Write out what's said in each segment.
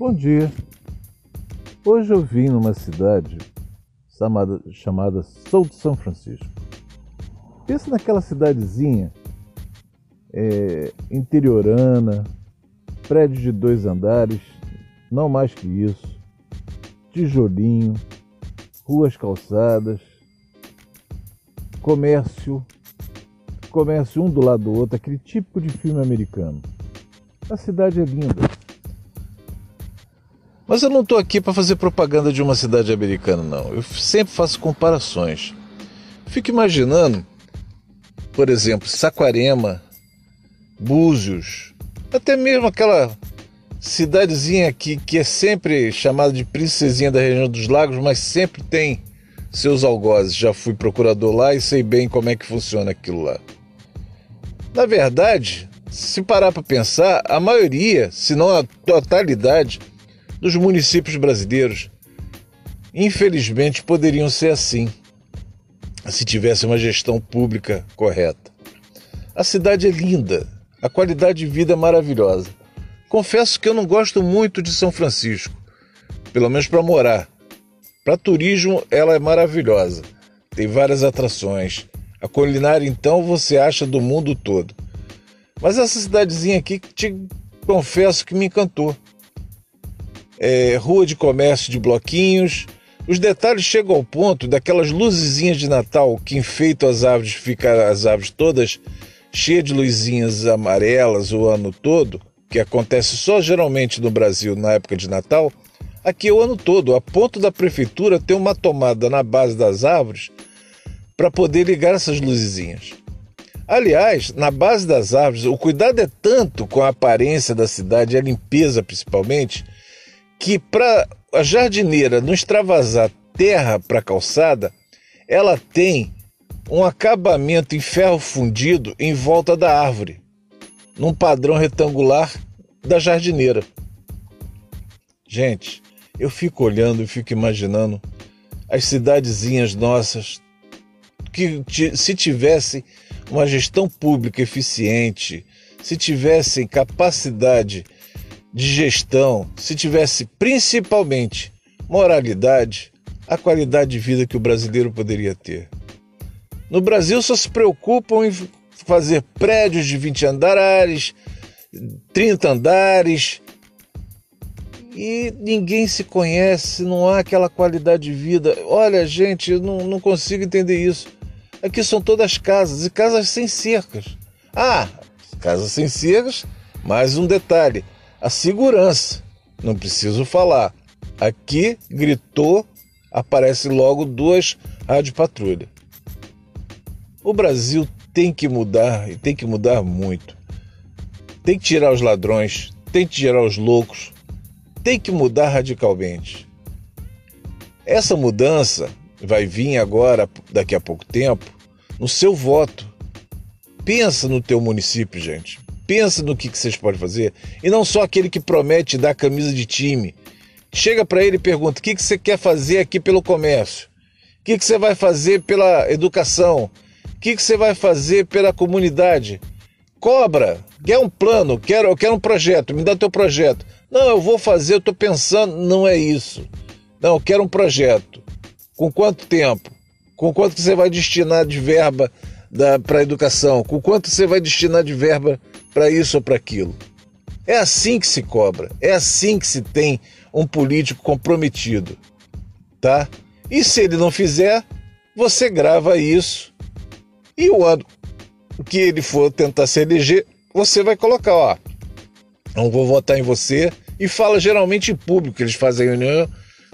Bom dia. Hoje eu vim numa cidade chamada, chamada South São Francisco. Pensa naquela cidadezinha é, interiorana, prédio de dois andares, não mais que isso, tijolinho, ruas calçadas, comércio, comércio um do lado do outro, aquele típico de filme americano. A cidade é linda. Mas eu não estou aqui para fazer propaganda de uma cidade americana, não. Eu sempre faço comparações. Fico imaginando, por exemplo, Saquarema, Búzios, até mesmo aquela cidadezinha aqui que é sempre chamada de princesinha da região dos lagos, mas sempre tem seus algozes. Já fui procurador lá e sei bem como é que funciona aquilo lá. Na verdade, se parar para pensar, a maioria, se não a totalidade, dos municípios brasileiros, infelizmente, poderiam ser assim, se tivesse uma gestão pública correta. A cidade é linda, a qualidade de vida é maravilhosa. Confesso que eu não gosto muito de São Francisco, pelo menos para morar. Para turismo, ela é maravilhosa, tem várias atrações. A culinária, então, você acha do mundo todo. Mas essa cidadezinha aqui, te confesso que me encantou é, rua de comércio de bloquinhos. Os detalhes chegam ao ponto daquelas luzezinhas de Natal que enfeitam as árvores, ficam as árvores todas cheias de luzinhas amarelas o ano todo, que acontece só geralmente no Brasil na época de Natal. Aqui é o ano todo, a ponto da prefeitura ter uma tomada na base das árvores para poder ligar essas luzezinhas. Aliás, na base das árvores, o cuidado é tanto com a aparência da cidade, a limpeza principalmente, que para a jardineira não extravasar terra para a calçada, ela tem um acabamento em ferro fundido em volta da árvore, num padrão retangular da jardineira. Gente, eu fico olhando e fico imaginando as cidadezinhas nossas que se tivessem uma gestão pública eficiente, se tivessem capacidade de gestão, se tivesse principalmente moralidade, a qualidade de vida que o brasileiro poderia ter. No Brasil só se preocupam em fazer prédios de 20 andares, 30 andares, e ninguém se conhece, não há aquela qualidade de vida. Olha, gente, eu não, não consigo entender isso. Aqui são todas casas e casas sem cercas. Ah, casas sem cercas, mais um detalhe: a segurança. Não preciso falar. Aqui gritou, aparece logo duas rádio patrulha. O Brasil tem que mudar e tem que mudar muito. Tem que tirar os ladrões, tem que tirar os loucos, tem que mudar radicalmente. Essa mudança vai vir agora, daqui a pouco tempo, no seu voto. Pensa no teu município, gente pensa no que, que vocês podem fazer e não só aquele que promete dar camisa de time. Chega para ele e pergunta: o que, que você quer fazer aqui pelo comércio? O que, que você vai fazer pela educação? O que, que você vai fazer pela comunidade? Cobra, quer um plano, quero, eu quero um projeto, me dá teu projeto. Não, eu vou fazer, eu estou pensando, não é isso. Não, eu quero um projeto. Com quanto tempo? Com quanto que você vai destinar de verba para a educação? Com quanto você vai destinar de verba para isso ou para aquilo. É assim que se cobra, é assim que se tem um político comprometido, tá? E se ele não fizer, você grava isso e o ano que ele for tentar se eleger, você vai colocar, ó, não vou votar em você e fala geralmente em público, eles fazem reunião,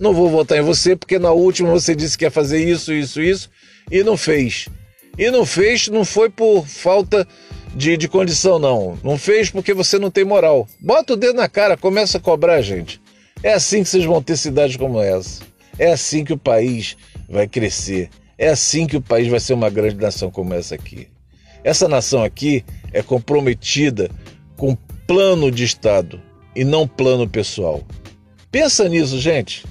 não vou votar em você porque na última você disse que ia fazer isso, isso, isso e não fez. E não fez, não foi por falta de, de condição, não. Não fez porque você não tem moral. Bota o dedo na cara, começa a cobrar, gente. É assim que vocês vão ter cidades como essa. É assim que o país vai crescer. É assim que o país vai ser uma grande nação como essa aqui. Essa nação aqui é comprometida com plano de Estado e não plano pessoal. Pensa nisso, gente.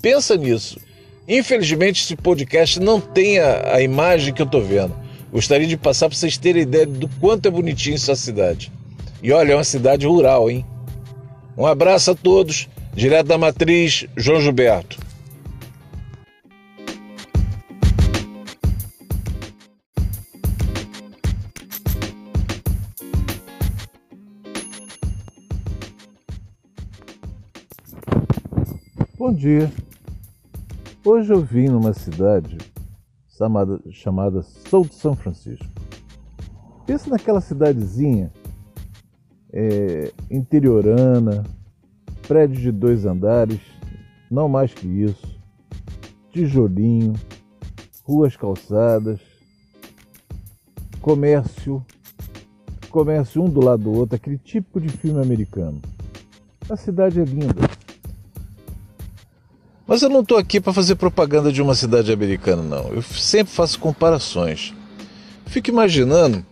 Pensa nisso. Infelizmente, esse podcast não tem a, a imagem que eu estou vendo. Gostaria de passar para vocês terem ideia do quanto é bonitinho essa cidade. E olha, é uma cidade rural, hein? Um abraço a todos. Direto da Matriz, João Gilberto. Bom dia. Hoje eu vim numa cidade chamada, chamada South São Francisco. Pensa naquela cidadezinha é, interiorana, prédio de dois andares, não mais que isso, tijolinho, ruas calçadas, comércio, comércio um do lado do outro, aquele típico de filme americano. A cidade é linda mas eu não estou aqui para fazer propaganda de uma cidade americana, não. Eu sempre faço comparações. Fico imaginando,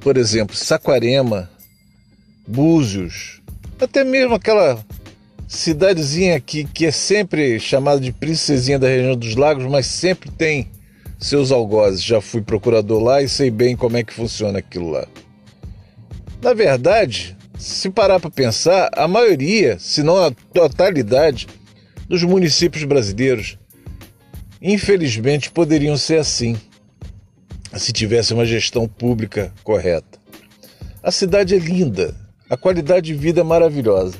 por exemplo, Saquarema, Búzios, até mesmo aquela cidadezinha aqui que é sempre chamada de princesinha da região dos lagos, mas sempre tem seus algozes. Já fui procurador lá e sei bem como é que funciona aquilo lá. Na verdade, se parar para pensar, a maioria, se não a totalidade, dos municípios brasileiros, infelizmente, poderiam ser assim, se tivesse uma gestão pública correta. A cidade é linda, a qualidade de vida é maravilhosa.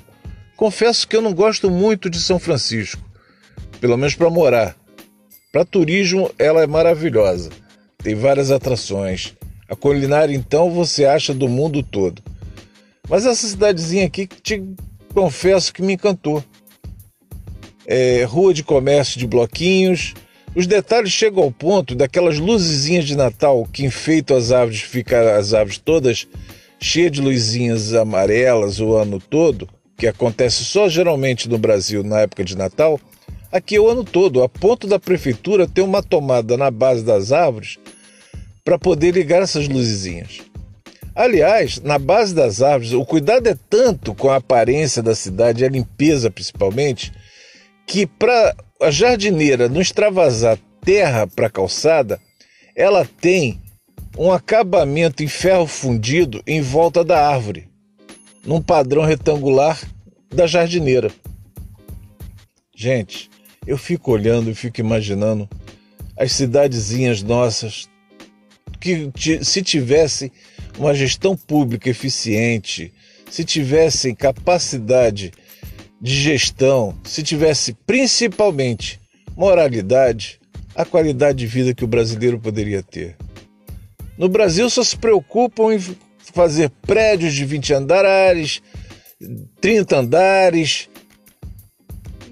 Confesso que eu não gosto muito de São Francisco, pelo menos para morar. Para turismo, ela é maravilhosa, tem várias atrações. A culinária, então, você acha do mundo todo. Mas essa cidadezinha aqui, te confesso que me encantou é, rua de comércio de bloquinhos. Os detalhes chegam ao ponto daquelas luzezinhas de Natal que enfeitam as árvores, ficam as árvores todas cheias de luzinhas amarelas o ano todo, que acontece só geralmente no Brasil na época de Natal. Aqui é o ano todo, a ponto da prefeitura ter uma tomada na base das árvores para poder ligar essas luzinhas. Aliás, na base das árvores, o cuidado é tanto com a aparência da cidade, a limpeza principalmente, que para a jardineira não extravasar terra para a calçada, ela tem um acabamento em ferro fundido em volta da árvore, num padrão retangular da jardineira. Gente, eu fico olhando e fico imaginando as cidadezinhas nossas que se tivessem uma gestão pública eficiente, se tivessem capacidade de gestão, se tivesse principalmente moralidade, a qualidade de vida que o brasileiro poderia ter. No Brasil só se preocupam em fazer prédios de 20 andares, 30 andares,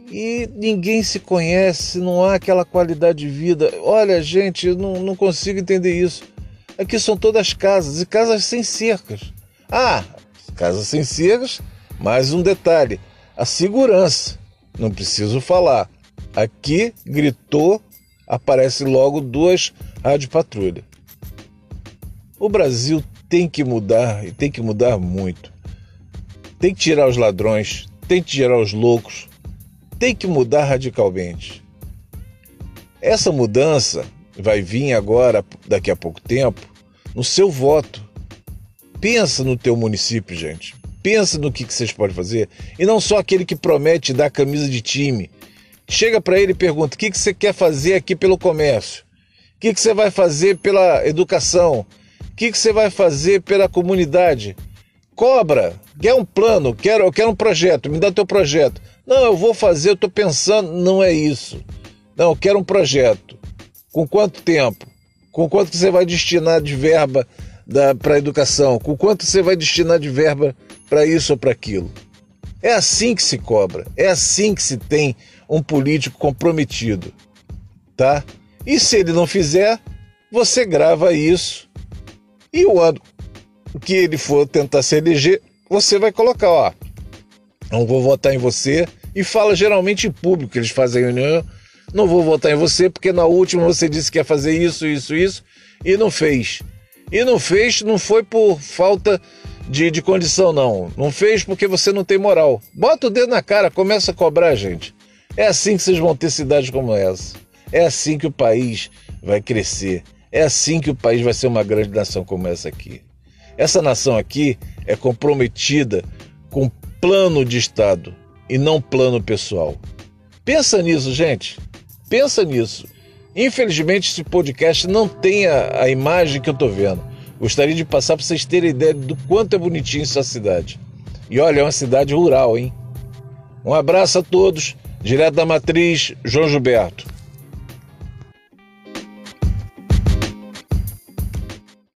e ninguém se conhece, não há aquela qualidade de vida. Olha, gente, eu não, não consigo entender isso. Aqui são todas casas e casas sem cercas. Ah, casas sem cercas, mais um detalhe: a segurança. Não preciso falar. Aqui gritou, aparece logo duas rádio patrulha. O Brasil tem que mudar e tem que mudar muito. Tem que tirar os ladrões, tem que tirar os loucos, tem que mudar radicalmente. Essa mudança vai vir agora, daqui a pouco tempo, no seu voto. Pensa no teu município, gente pensa no que, que vocês podem fazer e não só aquele que promete dar camisa de time. Chega para ele e pergunta: o que, que você quer fazer aqui pelo comércio? O que, que você vai fazer pela educação? O que, que você vai fazer pela comunidade? Cobra, quer um plano, quero, eu quero um projeto, me dá teu projeto. Não, eu vou fazer, eu estou pensando, não é isso. Não, eu quero um projeto. Com quanto tempo? Com quanto você vai destinar de verba para a educação? Com quanto você vai destinar de verba para isso ou para aquilo? É assim que se cobra, é assim que se tem um político comprometido, tá? E se ele não fizer, você grava isso e o ano que ele for tentar se eleger, você vai colocar, ó, não vou votar em você e fala geralmente em público, eles fazem reunião, não vou votar em você porque na última você disse que ia fazer isso, isso, isso e não fez. E não fez, não foi por falta de, de condição, não. Não fez porque você não tem moral. Bota o dedo na cara, começa a cobrar, gente. É assim que vocês vão ter cidades como essa. É assim que o país vai crescer. É assim que o país vai ser uma grande nação como essa aqui. Essa nação aqui é comprometida com plano de Estado. e não plano pessoal. Pensa nisso, gente. Pensa nisso. Infelizmente, esse podcast não tem a, a imagem que eu estou vendo. Gostaria de passar para vocês terem ideia do quanto é bonitinho essa cidade. E olha, é uma cidade rural, hein? Um abraço a todos. Direto da Matriz, João Gilberto.